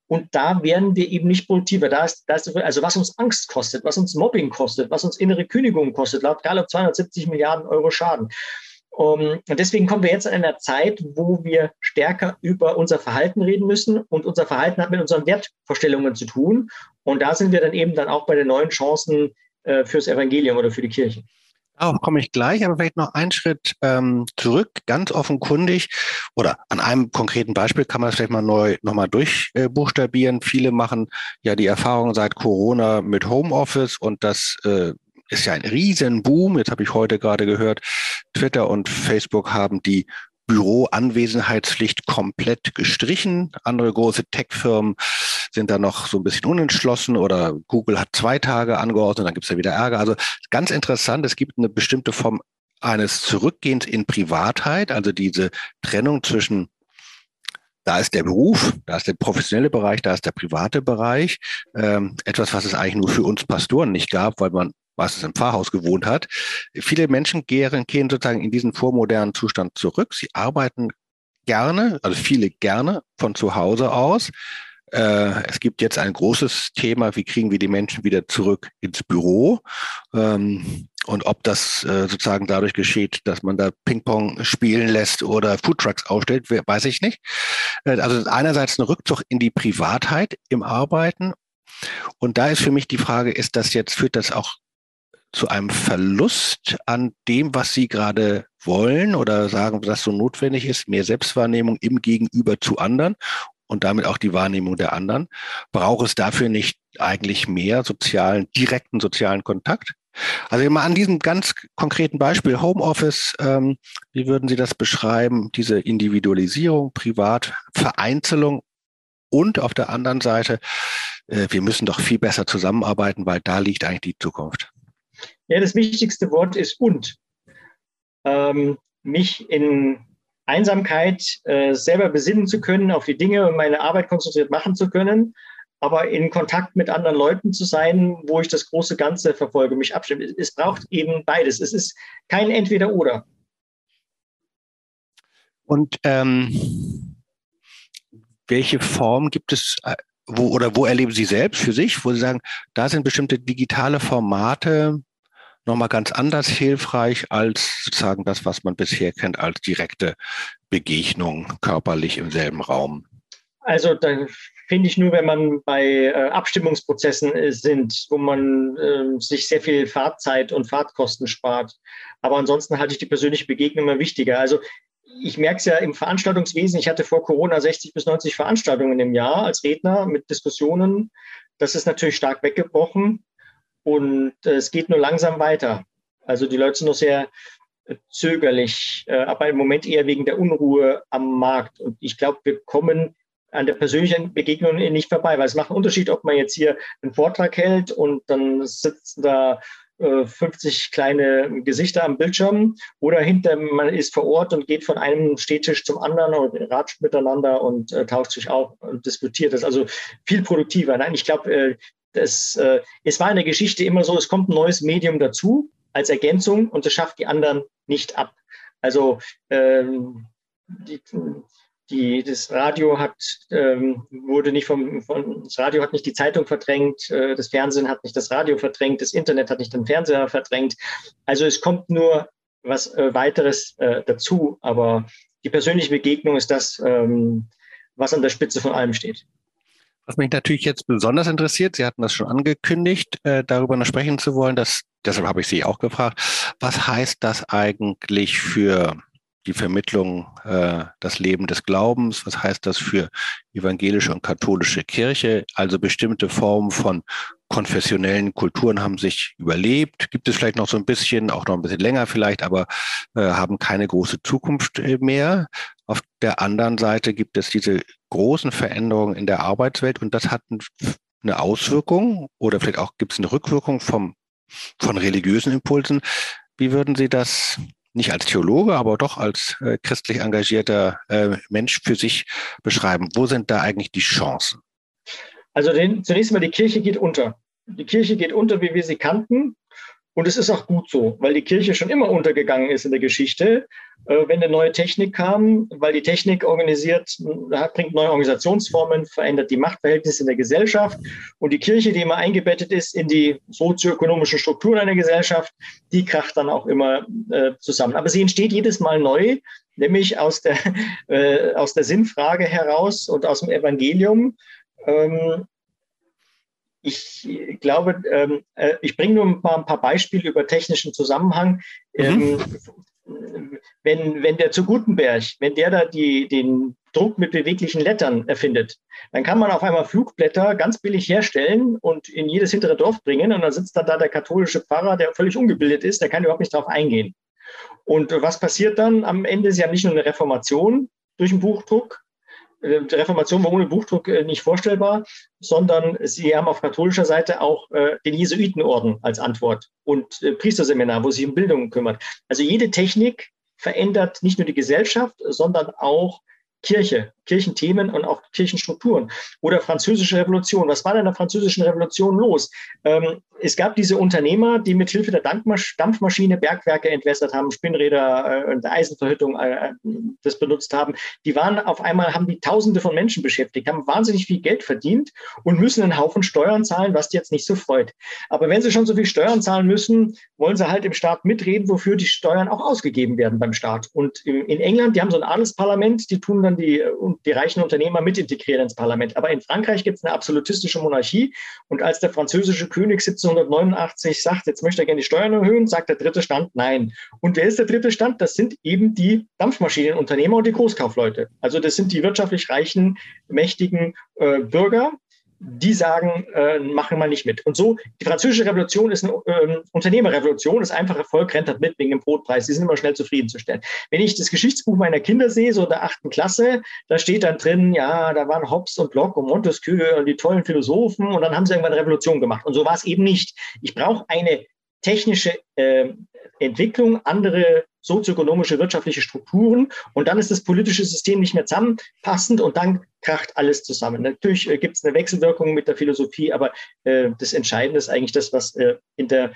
Und da werden wir eben nicht produktiver. Da ist, da ist, also was uns Angst kostet, was uns Mobbing kostet, was uns innere Kündigung kostet, laut Gallup 270 Milliarden Euro Schaden. Um, und deswegen kommen wir jetzt in einer Zeit, wo wir stärker über unser Verhalten reden müssen. Und unser Verhalten hat mit unseren Wertvorstellungen zu tun. Und da sind wir dann eben dann auch bei den neuen Chancen äh, fürs Evangelium oder für die Kirche. Darauf komme ich gleich, aber vielleicht noch einen Schritt ähm, zurück, ganz offenkundig oder an einem konkreten Beispiel kann man das vielleicht mal neu nochmal durchbuchstabieren. Äh, Viele machen ja die Erfahrung seit Corona mit Homeoffice und das äh, ist ja ein Riesenboom. Jetzt habe ich heute gerade gehört, Twitter und Facebook haben die Büroanwesenheitspflicht komplett gestrichen. Andere große Tech-Firmen sind da noch so ein bisschen unentschlossen oder Google hat zwei Tage angeordnet, dann gibt es ja wieder Ärger. Also ganz interessant, es gibt eine bestimmte Form eines Zurückgehens in Privatheit, also diese Trennung zwischen da ist der Beruf, da ist der professionelle Bereich, da ist der private Bereich. Ähm, etwas, was es eigentlich nur für uns Pastoren nicht gab, weil man was es im Pfarrhaus gewohnt hat. Viele Menschen gehen, gehen sozusagen in diesen vormodernen Zustand zurück. Sie arbeiten gerne, also viele gerne von zu Hause aus. Äh, es gibt jetzt ein großes Thema, wie kriegen wir die Menschen wieder zurück ins Büro? Ähm, und ob das äh, sozusagen dadurch geschieht, dass man da Ping-Pong spielen lässt oder Foodtrucks aufstellt, weiß ich nicht. Äh, also einerseits ein Rückzug in die Privatheit im Arbeiten. Und da ist für mich die Frage, ist das jetzt, führt das auch zu einem Verlust an dem, was Sie gerade wollen oder sagen, dass so notwendig ist, mehr Selbstwahrnehmung im Gegenüber zu anderen? und damit auch die Wahrnehmung der anderen. Braucht es dafür nicht eigentlich mehr sozialen, direkten sozialen Kontakt? Also mal an diesem ganz konkreten Beispiel Homeoffice, ähm, wie würden Sie das beschreiben? Diese Individualisierung, Privatvereinzelung und auf der anderen Seite, äh, wir müssen doch viel besser zusammenarbeiten, weil da liegt eigentlich die Zukunft. Ja, das wichtigste Wort ist und. Ähm, mich in Einsamkeit äh, selber besinnen zu können, auf die Dinge und meine Arbeit konzentriert machen zu können, aber in Kontakt mit anderen Leuten zu sein, wo ich das große Ganze verfolge, mich abstimme. Es braucht eben beides. Es ist kein Entweder-Oder. Und ähm, welche Form gibt es, äh, wo oder wo erleben Sie selbst für sich, wo Sie sagen, da sind bestimmte digitale Formate nochmal ganz anders hilfreich als sozusagen das, was man bisher kennt als direkte Begegnung körperlich im selben Raum? Also da finde ich nur, wenn man bei äh, Abstimmungsprozessen äh, sind, wo man äh, sich sehr viel Fahrtzeit und Fahrtkosten spart. Aber ansonsten halte ich die persönliche Begegnung immer wichtiger. Also ich merke es ja im Veranstaltungswesen. Ich hatte vor Corona 60 bis 90 Veranstaltungen im Jahr als Redner mit Diskussionen. Das ist natürlich stark weggebrochen. Und äh, es geht nur langsam weiter. Also die Leute sind noch sehr äh, zögerlich, äh, aber im Moment eher wegen der Unruhe am Markt. Und ich glaube, wir kommen an der persönlichen Begegnung nicht vorbei, weil es macht einen Unterschied, ob man jetzt hier einen Vortrag hält und dann sitzen da 50 kleine Gesichter am Bildschirm oder hinter man ist vor Ort und geht von einem Stehtisch zum anderen und ratscht miteinander und äh, tauscht sich auch und diskutiert. Das also viel produktiver. Nein, ich glaube, äh, das, äh, es war in der Geschichte immer so, es kommt ein neues Medium dazu als Ergänzung und es schafft die anderen nicht ab. Also ähm, die, die, das Radio hat ähm, wurde nicht vom, von, das Radio hat nicht die Zeitung verdrängt, äh, das Fernsehen hat nicht das Radio verdrängt, das Internet hat nicht den Fernseher verdrängt. Also es kommt nur was äh, weiteres äh, dazu, aber die persönliche Begegnung ist das, ähm, was an der Spitze von allem steht. Was mich natürlich jetzt besonders interessiert, Sie hatten das schon angekündigt, äh, darüber noch sprechen zu wollen, dass, deshalb habe ich Sie auch gefragt, was heißt das eigentlich für die Vermittlung, äh, das Leben des Glaubens, was heißt das für evangelische und katholische Kirche, also bestimmte Formen von konfessionellen Kulturen haben sich überlebt, gibt es vielleicht noch so ein bisschen, auch noch ein bisschen länger vielleicht, aber äh, haben keine große Zukunft äh, mehr. Auf der anderen Seite gibt es diese großen Veränderungen in der Arbeitswelt und das hat eine Auswirkung oder vielleicht auch gibt es eine Rückwirkung vom, von religiösen Impulsen. Wie würden Sie das nicht als Theologe, aber doch als äh, christlich engagierter äh, Mensch für sich beschreiben? Wo sind da eigentlich die Chancen? Also den, zunächst mal, die Kirche geht unter. Die Kirche geht unter, wie wir sie kannten. Und es ist auch gut so, weil die Kirche schon immer untergegangen ist in der Geschichte. Äh, wenn eine neue Technik kam, weil die Technik organisiert, bringt neue Organisationsformen, verändert die Machtverhältnisse in der Gesellschaft. Und die Kirche, die immer eingebettet ist in die sozioökonomischen Strukturen einer Gesellschaft, die kracht dann auch immer äh, zusammen. Aber sie entsteht jedes Mal neu, nämlich aus der, äh, aus der Sinnfrage heraus und aus dem Evangelium. Ähm, ich glaube, ähm, äh, ich bringe nur mal ein paar Beispiele über technischen Zusammenhang. Mhm. Ähm, wenn, wenn der zu Gutenberg, wenn der da die, den Druck mit beweglichen Lettern erfindet, dann kann man auf einmal Flugblätter ganz billig herstellen und in jedes hintere Dorf bringen. Und dann sitzt dann da der katholische Pfarrer, der völlig ungebildet ist, der kann überhaupt nicht darauf eingehen. Und was passiert dann am Ende? Sie haben nicht nur eine Reformation durch den Buchdruck, äh, die Reformation war ohne Buchdruck äh, nicht vorstellbar, sondern sie haben auf katholischer Seite auch äh, den Jesuitenorden als Antwort und Priesterseminar, wo sich um Bildung kümmert. Also jede Technik verändert nicht nur die Gesellschaft, sondern auch Kirche, Kirchenthemen und auch Kirchenstrukturen. Oder Französische Revolution. Was war denn in der Französischen Revolution los? Ähm, es gab diese Unternehmer, die mit Hilfe der Dampfmaschine Bergwerke entwässert haben, Spinnräder äh, und Eisenverhüttung äh, das benutzt haben. Die waren auf einmal, haben die Tausende von Menschen beschäftigt, haben wahnsinnig viel Geld verdient und müssen einen Haufen Steuern zahlen, was die jetzt nicht so freut. Aber wenn sie schon so viel Steuern zahlen müssen, wollen sie halt im Staat mitreden, wofür die Steuern auch ausgegeben werden beim Staat. Und in England, die haben so ein Adelsparlament, die tun dann die, die reichen Unternehmer mit integrieren ins Parlament. Aber in Frankreich gibt es eine absolutistische Monarchie. Und als der französische König 1789 sagt, jetzt möchte er gerne die Steuern erhöhen, sagt der dritte Stand nein. Und wer ist der dritte Stand? Das sind eben die Dampfmaschinenunternehmer und die Großkaufleute. Also das sind die wirtschaftlich reichen, mächtigen äh, Bürger, die sagen, äh, machen wir nicht mit. Und so, die französische Revolution ist eine äh, Unternehmerrevolution, das einfache Volk rennt mit wegen dem Brotpreis, die sind immer schnell zufriedenzustellen. Wenn ich das Geschichtsbuch meiner Kinder sehe, so der achten Klasse, da steht dann drin, ja, da waren Hobbes und Locke und Montesquieu und die tollen Philosophen und dann haben sie irgendwann eine Revolution gemacht. Und so war es eben nicht. Ich brauche eine technische äh, Entwicklung, andere sozioökonomische, wirtschaftliche Strukturen und dann ist das politische System nicht mehr zusammenpassend und dann kracht alles zusammen. Natürlich äh, gibt es eine Wechselwirkung mit der Philosophie, aber äh, das Entscheidende ist eigentlich das, was äh, in der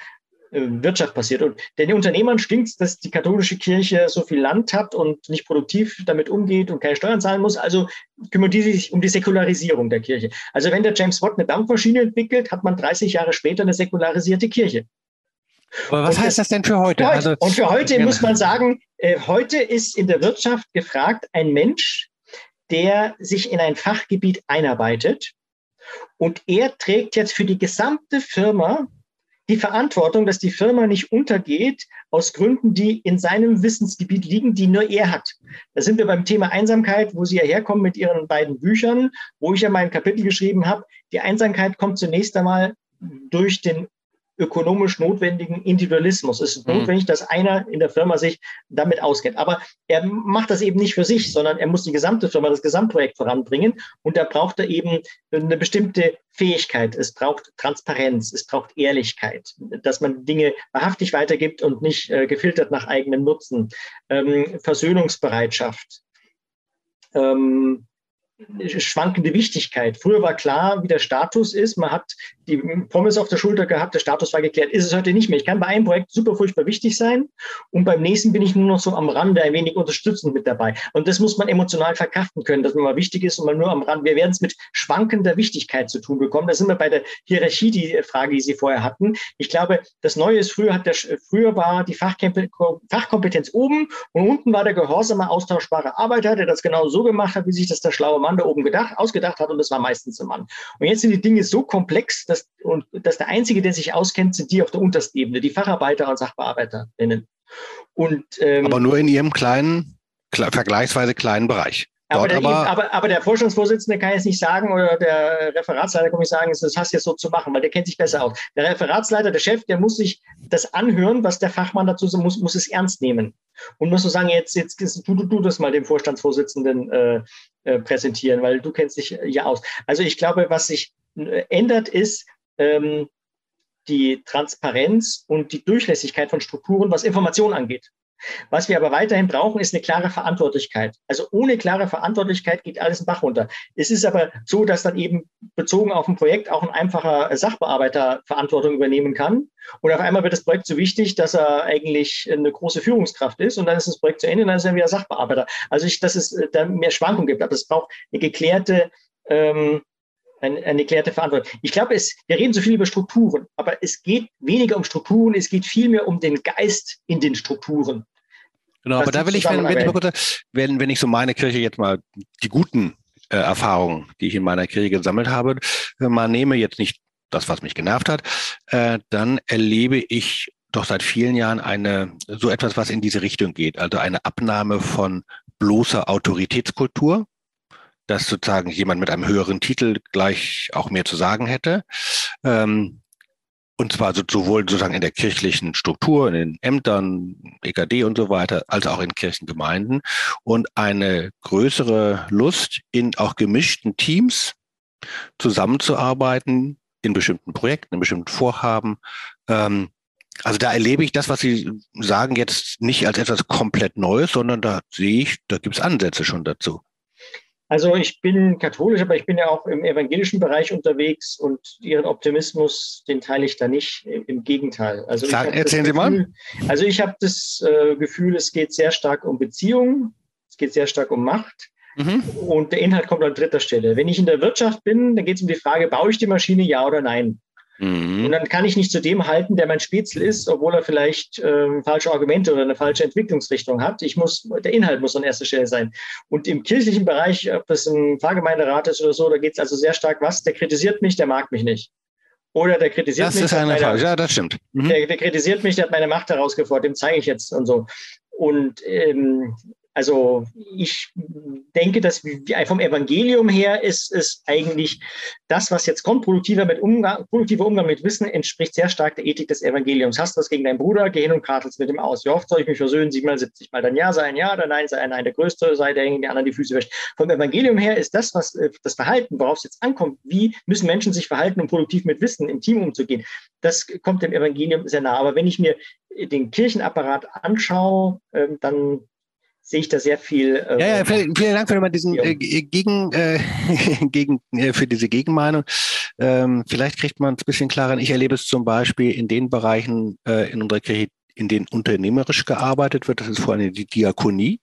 äh, Wirtschaft passiert. Und den Unternehmern stinkt dass die katholische Kirche so viel Land hat und nicht produktiv damit umgeht und keine Steuern zahlen muss. Also kümmern die sich um die Säkularisierung der Kirche. Also wenn der James Watt eine Dampfmaschine entwickelt, hat man 30 Jahre später eine säkularisierte Kirche. Aber was und heißt das denn für heute? heute also, und für heute muss man sagen, äh, heute ist in der Wirtschaft gefragt ein Mensch, der sich in ein Fachgebiet einarbeitet und er trägt jetzt für die gesamte Firma die Verantwortung, dass die Firma nicht untergeht aus Gründen, die in seinem Wissensgebiet liegen, die nur er hat. Da sind wir beim Thema Einsamkeit, wo Sie ja herkommen mit Ihren beiden Büchern, wo ich ja mein Kapitel geschrieben habe. Die Einsamkeit kommt zunächst einmal durch den ökonomisch notwendigen Individualismus. Es ist mhm. notwendig, dass einer in der Firma sich damit auskennt. Aber er macht das eben nicht für sich, sondern er muss die gesamte Firma, das Gesamtprojekt voranbringen. Und da braucht er eben eine bestimmte Fähigkeit. Es braucht Transparenz, es braucht Ehrlichkeit, dass man Dinge wahrhaftig weitergibt und nicht äh, gefiltert nach eigenem Nutzen. Ähm, Versöhnungsbereitschaft. Ähm, schwankende Wichtigkeit. Früher war klar, wie der Status ist. Man hat die Pommes auf der Schulter gehabt, der Status war geklärt. Ist es heute nicht mehr. Ich kann bei einem Projekt super furchtbar wichtig sein und beim nächsten bin ich nur noch so am Rande ein wenig unterstützend mit dabei. Und das muss man emotional verkraften können, dass man mal wichtig ist und man nur am Rand. Wir werden es mit schwankender Wichtigkeit zu tun bekommen. Da sind wir bei der Hierarchie, die Frage, die Sie vorher hatten. Ich glaube, das Neue ist, früher, hat der, früher war die Fachkompetenz oben und unten war der gehorsame, austauschbare Arbeiter, der das genau so gemacht hat, wie sich das der schlaue Mann da oben gedacht, ausgedacht hat und das war meistens ein Mann. Und jetzt sind die Dinge so komplex, dass, und, dass der Einzige, der sich auskennt, sind die auf der untersten Ebene, die Facharbeiter und Sachbearbeiterinnen. Und, ähm, aber nur in ihrem kleinen, vergleichsweise kleinen Bereich. Aber der, aber, aber, der, Vorstandsvorsitzende kann jetzt nicht sagen oder der Referatsleiter kann nicht sagen, das hast du jetzt so zu machen, weil der kennt sich besser aus. Der Referatsleiter, der Chef, der muss sich das anhören, was der Fachmann dazu sagt, muss, muss es ernst nehmen. Und muss so sagen, jetzt, jetzt du, du, du das mal dem Vorstandsvorsitzenden äh, äh, präsentieren, weil du kennst dich ja aus. Also ich glaube, was sich äh, ändert, ist ähm, die Transparenz und die Durchlässigkeit von Strukturen, was Informationen angeht. Was wir aber weiterhin brauchen, ist eine klare Verantwortlichkeit. Also ohne klare Verantwortlichkeit geht alles in Bach runter. Es ist aber so, dass dann eben bezogen auf ein Projekt auch ein einfacher Sachbearbeiter Verantwortung übernehmen kann. Und auf einmal wird das Projekt so wichtig, dass er eigentlich eine große Führungskraft ist und dann ist das Projekt zu Ende und dann ist er wieder Sachbearbeiter. Also ich, dass es da mehr Schwankungen gibt, aber es braucht eine geklärte ähm, eine, eine geklärte Verantwortung. Ich glaube, es, wir reden so viel über Strukturen, aber es geht weniger um Strukturen, es geht vielmehr um den Geist in den Strukturen. Genau, aber da will ich, wenn, wenn, ich wenn, wenn ich so meine Kirche jetzt mal die guten äh, Erfahrungen, die ich in meiner Kirche gesammelt habe, äh, mal nehme, jetzt nicht das, was mich genervt hat, äh, dann erlebe ich doch seit vielen Jahren eine so etwas, was in diese Richtung geht. Also eine Abnahme von bloßer Autoritätskultur, dass sozusagen jemand mit einem höheren Titel gleich auch mehr zu sagen hätte. Ähm, und zwar sowohl sozusagen in der kirchlichen Struktur, in den Ämtern, EKD und so weiter, als auch in Kirchengemeinden. Und eine größere Lust, in auch gemischten Teams zusammenzuarbeiten, in bestimmten Projekten, in bestimmten Vorhaben. Ähm, also da erlebe ich das, was Sie sagen, jetzt nicht als etwas komplett Neues, sondern da sehe ich, da gibt es Ansätze schon dazu. Also ich bin katholisch, aber ich bin ja auch im evangelischen Bereich unterwegs und Ihren Optimismus, den teile ich da nicht. Im Gegenteil. Also Sag, erzählen Sie Gefühl, mal. Also ich habe das äh, Gefühl, es geht sehr stark um Beziehungen, es geht sehr stark um Macht. Mhm. Und der Inhalt kommt an dritter Stelle. Wenn ich in der Wirtschaft bin, dann geht es um die Frage, baue ich die Maschine, ja oder nein? Mhm. Und dann kann ich nicht zu dem halten, der mein Spätzle ist, obwohl er vielleicht äh, falsche Argumente oder eine falsche Entwicklungsrichtung hat. Ich muss, der Inhalt muss an erster Stelle sein. Und im kirchlichen Bereich, ob das ein Pfarrgemeinderat ist oder so, da geht es also sehr stark was, der kritisiert mich, der mag mich nicht. Oder der kritisiert das mich. Das ist eine Frage, ja, das stimmt. Mhm. Der, der, kritisiert mich, der hat meine Macht herausgefordert, dem zeige ich jetzt und so. Und ähm, also ich denke, dass vom Evangelium her ist es eigentlich das, was jetzt kommt, produktiver, mit Umgang, produktiver Umgang mit Wissen, entspricht sehr stark der Ethik des Evangeliums. Hast du was gegen deinen Bruder, geh hin und kartelst mit ihm aus. Wie oft soll ich mich versöhnen? Siebenmal, siebzig Mal. Dann ja, sei ein Ja, dann nein, sei ein Nein. Der Größte sei derjenige, der anderen die Füße wäscht. Vom Evangelium her ist das, was äh, das Verhalten, worauf es jetzt ankommt, wie müssen Menschen sich verhalten, um produktiv mit Wissen im Team umzugehen, das kommt dem Evangelium sehr nah. Aber wenn ich mir den Kirchenapparat anschaue, ähm, dann sehe ich da sehr viel. Äh, ja, ja, vielen, vielen Dank für diesen äh, gegen, äh, gegen äh, für diese Gegenmeinung. Ähm, vielleicht kriegt man es ein bisschen klarer. Ich erlebe es zum Beispiel in den Bereichen äh, in unserer Kirche, in denen unternehmerisch gearbeitet wird. Das ist vor allem die Diakonie.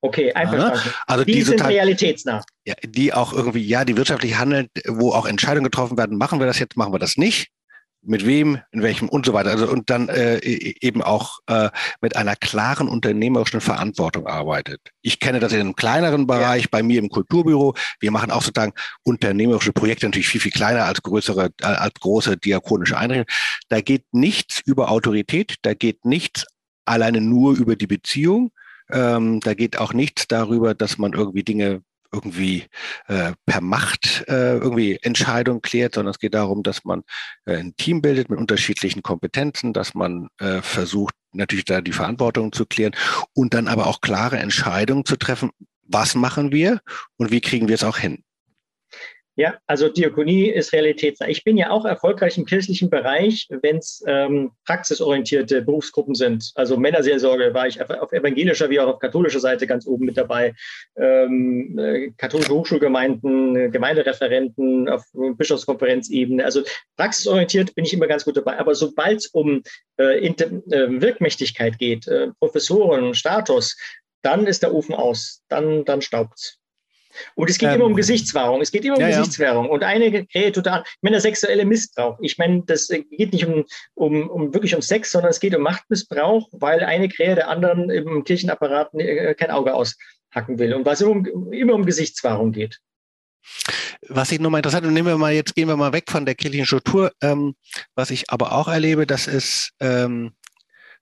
Okay, einverstanden. Ja, also die, die sind realitätsnah. Ja, die auch irgendwie, ja, die wirtschaftlich handeln, wo auch Entscheidungen getroffen werden, machen wir das jetzt, machen wir das nicht mit wem, in welchem und so weiter. Also und dann äh, e, eben auch äh, mit einer klaren unternehmerischen Verantwortung arbeitet. Ich kenne das in einem kleineren Bereich ja. bei mir im Kulturbüro. Wir machen auch sozusagen unternehmerische Projekte natürlich viel viel kleiner als größere äh, als große diakonische Einrichtungen. Da geht nichts über Autorität, da geht nichts alleine nur über die Beziehung. Ähm, da geht auch nichts darüber, dass man irgendwie Dinge irgendwie äh, per Macht äh, irgendwie Entscheidungen klärt, sondern es geht darum, dass man äh, ein Team bildet mit unterschiedlichen Kompetenzen, dass man äh, versucht, natürlich da die Verantwortung zu klären und dann aber auch klare Entscheidungen zu treffen, was machen wir und wie kriegen wir es auch hin. Ja, also Diakonie ist realitätsnah. Ich bin ja auch erfolgreich im kirchlichen Bereich, wenn es ähm, praxisorientierte Berufsgruppen sind. Also Männerseelsorge war ich auf evangelischer wie auch auf katholischer Seite ganz oben mit dabei. Ähm, äh, katholische Hochschulgemeinden, Gemeindereferenten auf Bischofskonferenzebene. Also praxisorientiert bin ich immer ganz gut dabei. Aber sobald es um äh, äh, Wirkmächtigkeit geht, äh, Professoren, Status, dann ist der Ofen aus. Dann, dann staubt's. Und es geht ähm, immer um Gesichtswahrung. Es geht immer um ja, Gesichtswahrung. Und eine Krähe total, ich meine, der sexuelle Missbrauch. Ich meine, das geht nicht um, um, um wirklich um Sex, sondern es geht um Machtmissbrauch, weil eine Krähe der anderen im Kirchenapparat äh, kein Auge aushacken will. Und was immer um, immer um Gesichtswahrung geht. Was ich nochmal interessant, und nehmen wir mal, jetzt gehen wir mal weg von der kirchlichen Struktur, ähm, was ich aber auch erlebe, dass es ähm,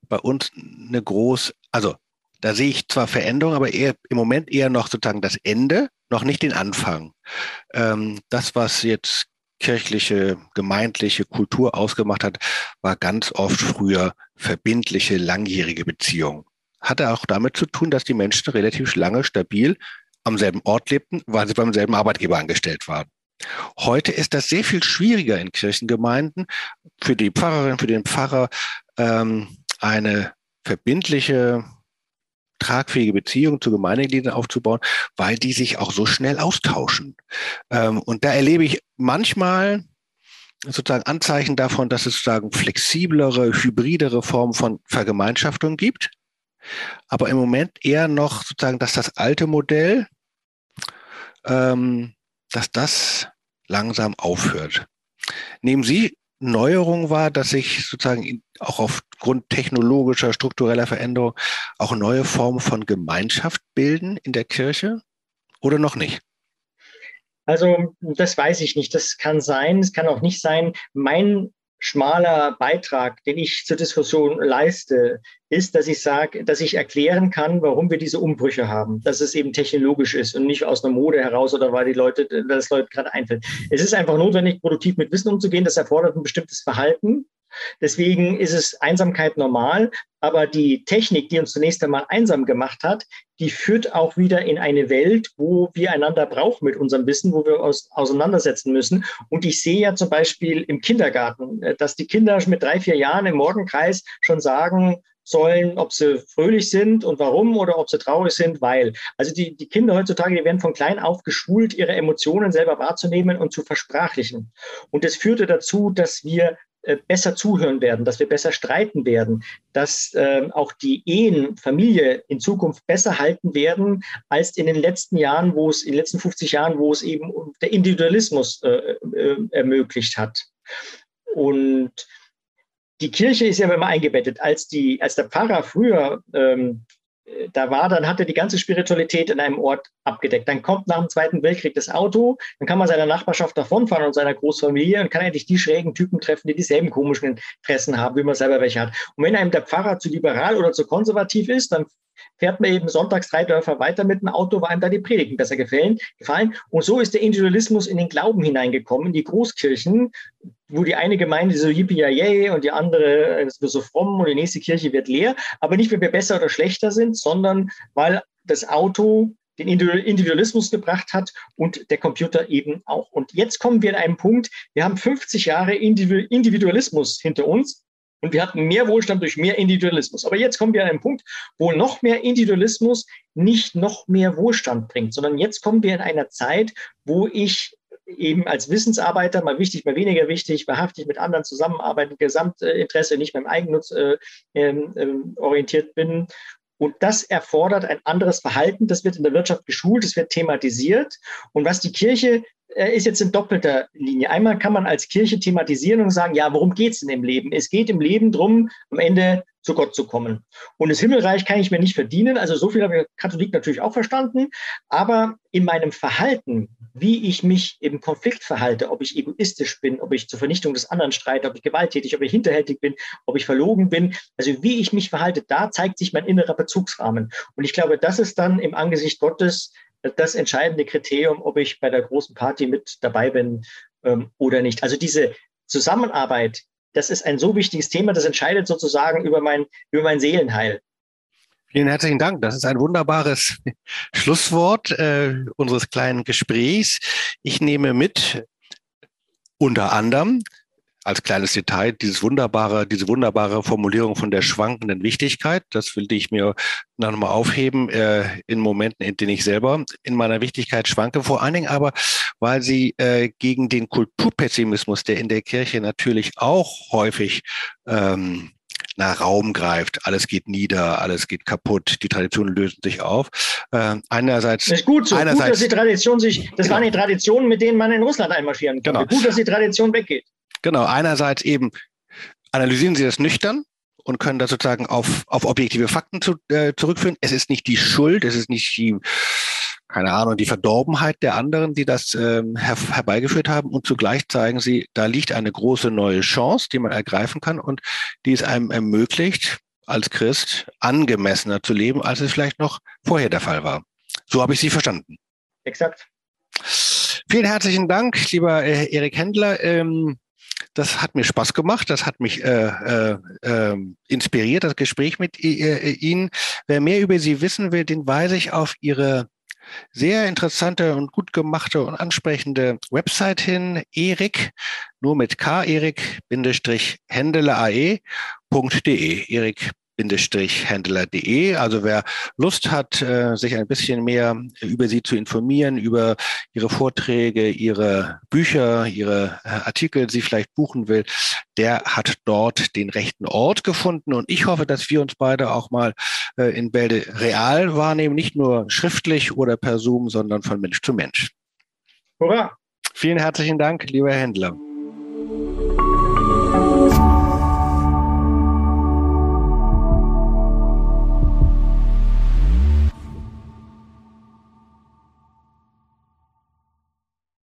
bei uns eine groß, also da sehe ich zwar Veränderungen, aber eher im Moment eher noch sozusagen das Ende, noch nicht den Anfang. Ähm, das, was jetzt kirchliche, gemeindliche Kultur ausgemacht hat, war ganz oft früher verbindliche, langjährige Beziehungen. Hatte auch damit zu tun, dass die Menschen relativ lange stabil am selben Ort lebten, weil sie beim selben Arbeitgeber angestellt waren. Heute ist das sehr viel schwieriger in Kirchengemeinden für die Pfarrerin, für den Pfarrer ähm, eine verbindliche tragfähige Beziehungen zu Gemeindegliedern aufzubauen, weil die sich auch so schnell austauschen. Ähm, und da erlebe ich manchmal sozusagen Anzeichen davon, dass es sozusagen flexiblere, hybridere Formen von Vergemeinschaftung gibt. Aber im Moment eher noch sozusagen, dass das alte Modell, ähm, dass das langsam aufhört. Nehmen Sie Neuerung wahr, dass sich sozusagen auch aufgrund technologischer, struktureller Veränderung auch neue Formen von Gemeinschaft bilden in der Kirche oder noch nicht? Also das weiß ich nicht. Das kann sein, es kann auch nicht sein. Mein schmaler Beitrag, den ich zur Diskussion leiste, ist, dass ich sage, dass ich erklären kann, warum wir diese Umbrüche haben, dass es eben technologisch ist und nicht aus einer Mode heraus oder weil die Leute, das Leute gerade einfällt. Es ist einfach notwendig, produktiv mit Wissen umzugehen. Das erfordert ein bestimmtes Verhalten. Deswegen ist es Einsamkeit normal, aber die Technik, die uns zunächst einmal einsam gemacht hat, die führt auch wieder in eine Welt, wo wir einander brauchen mit unserem Wissen, wo wir uns auseinandersetzen müssen. Und ich sehe ja zum Beispiel im Kindergarten, äh, dass die Kinder mit drei, vier Jahren im Morgenkreis schon sagen, sollen, ob sie fröhlich sind und warum oder ob sie traurig sind, weil. Also die, die Kinder heutzutage, die werden von klein auf geschult, ihre Emotionen selber wahrzunehmen und zu versprachlichen. Und das führte dazu, dass wir besser zuhören werden, dass wir besser streiten werden, dass äh, auch die Ehen, Familie in Zukunft besser halten werden als in den letzten Jahren, wo es in den letzten 50 Jahren, wo es eben der Individualismus äh, äh, ermöglicht hat. Und die Kirche ist ja immer eingebettet. Als, die, als der Pfarrer früher ähm, da war, dann hat er die ganze Spiritualität in einem Ort abgedeckt. Dann kommt nach dem Zweiten Weltkrieg das Auto, dann kann man seiner Nachbarschaft davonfahren und seiner Großfamilie und kann endlich die schrägen Typen treffen, die dieselben komischen Interessen haben, wie man selber welche hat. Und wenn einem der Pfarrer zu liberal oder zu konservativ ist, dann fährt man eben sonntags drei Dörfer weiter mit dem Auto, weil einem da die Predigten besser gefallen. gefallen. Und so ist der Individualismus in den Glauben hineingekommen, in die Großkirchen, wo die eine Gemeinde so yippie yay und die andere ist so fromm und die nächste Kirche wird leer. Aber nicht, weil wir besser oder schlechter sind, sondern weil das Auto den Individualismus gebracht hat und der Computer eben auch. Und jetzt kommen wir an einen Punkt, wir haben 50 Jahre Individualismus hinter uns und wir hatten mehr Wohlstand durch mehr Individualismus. Aber jetzt kommen wir an einen Punkt, wo noch mehr Individualismus nicht noch mehr Wohlstand bringt, sondern jetzt kommen wir in einer Zeit, wo ich eben als Wissensarbeiter, mal wichtig, mal weniger wichtig, wahrhaftig mit anderen zusammenarbeiten, Gesamtinteresse, nicht beim Eigennutz äh, ähm, ähm, orientiert bin. Und das erfordert ein anderes Verhalten. Das wird in der Wirtschaft geschult, es wird thematisiert. Und was die Kirche ist jetzt in doppelter Linie. Einmal kann man als Kirche thematisieren und sagen, ja, worum geht es denn im Leben? Es geht im Leben darum, am Ende zu Gott zu kommen. Und das Himmelreich kann ich mir nicht verdienen. Also so viel habe ich Katholik natürlich auch verstanden. Aber in meinem Verhalten, wie ich mich im Konflikt verhalte, ob ich egoistisch bin, ob ich zur Vernichtung des anderen streite, ob ich gewalttätig, ob ich hinterhältig bin, ob ich verlogen bin, also wie ich mich verhalte, da zeigt sich mein innerer Bezugsrahmen. Und ich glaube, das ist dann im Angesicht Gottes das entscheidende Kriterium, ob ich bei der großen Party mit dabei bin ähm, oder nicht. Also diese Zusammenarbeit, das ist ein so wichtiges Thema, das entscheidet sozusagen über mein, über mein Seelenheil. Vielen herzlichen Dank. Das ist ein wunderbares Schlusswort äh, unseres kleinen Gesprächs. Ich nehme mit, unter anderem, als kleines Detail dieses wunderbare, diese wunderbare Formulierung von der schwankenden Wichtigkeit. Das will ich mir noch mal aufheben äh, in Momenten, in denen ich selber in meiner Wichtigkeit schwanke. Vor allen Dingen aber, weil sie äh, gegen den Kulturpessimismus, der in der Kirche natürlich auch häufig ähm, nach Raum greift. Alles geht nieder, alles geht kaputt, die Traditionen lösen sich auf. Äh, einerseits. Das ist gut so. Einerseits, gut, dass die Tradition sich, das genau. waren die Traditionen, mit denen man in Russland einmarschieren konnte. Genau. Gut, dass die Tradition weggeht. Genau, einerseits eben analysieren Sie das nüchtern und können das sozusagen auf, auf objektive Fakten zu, äh, zurückführen. Es ist nicht die Schuld, es ist nicht die, keine Ahnung, die Verdorbenheit der anderen, die das ähm, her herbeigeführt haben. Und zugleich zeigen sie, da liegt eine große neue Chance, die man ergreifen kann und die es einem ermöglicht, als Christ angemessener zu leben, als es vielleicht noch vorher der Fall war. So habe ich Sie verstanden. Exakt. Vielen herzlichen Dank, lieber äh, Erik Händler. Ähm, das hat mir Spaß gemacht, das hat mich äh, äh, ähm, inspiriert, das Gespräch mit äh, Ihnen. Wer mehr über Sie wissen will, den weise ich auf Ihre sehr interessante und gut gemachte und ansprechende Website hin, erik, nur mit K, erik-händeleae.de, erik händler.de. Also wer Lust hat, äh, sich ein bisschen mehr über Sie zu informieren, über Ihre Vorträge, Ihre Bücher, Ihre äh, Artikel, Sie vielleicht buchen will, der hat dort den rechten Ort gefunden. Und ich hoffe, dass wir uns beide auch mal äh, in Bälde real wahrnehmen, nicht nur schriftlich oder per Zoom, sondern von Mensch zu Mensch. Hurra! Vielen herzlichen Dank, lieber Händler.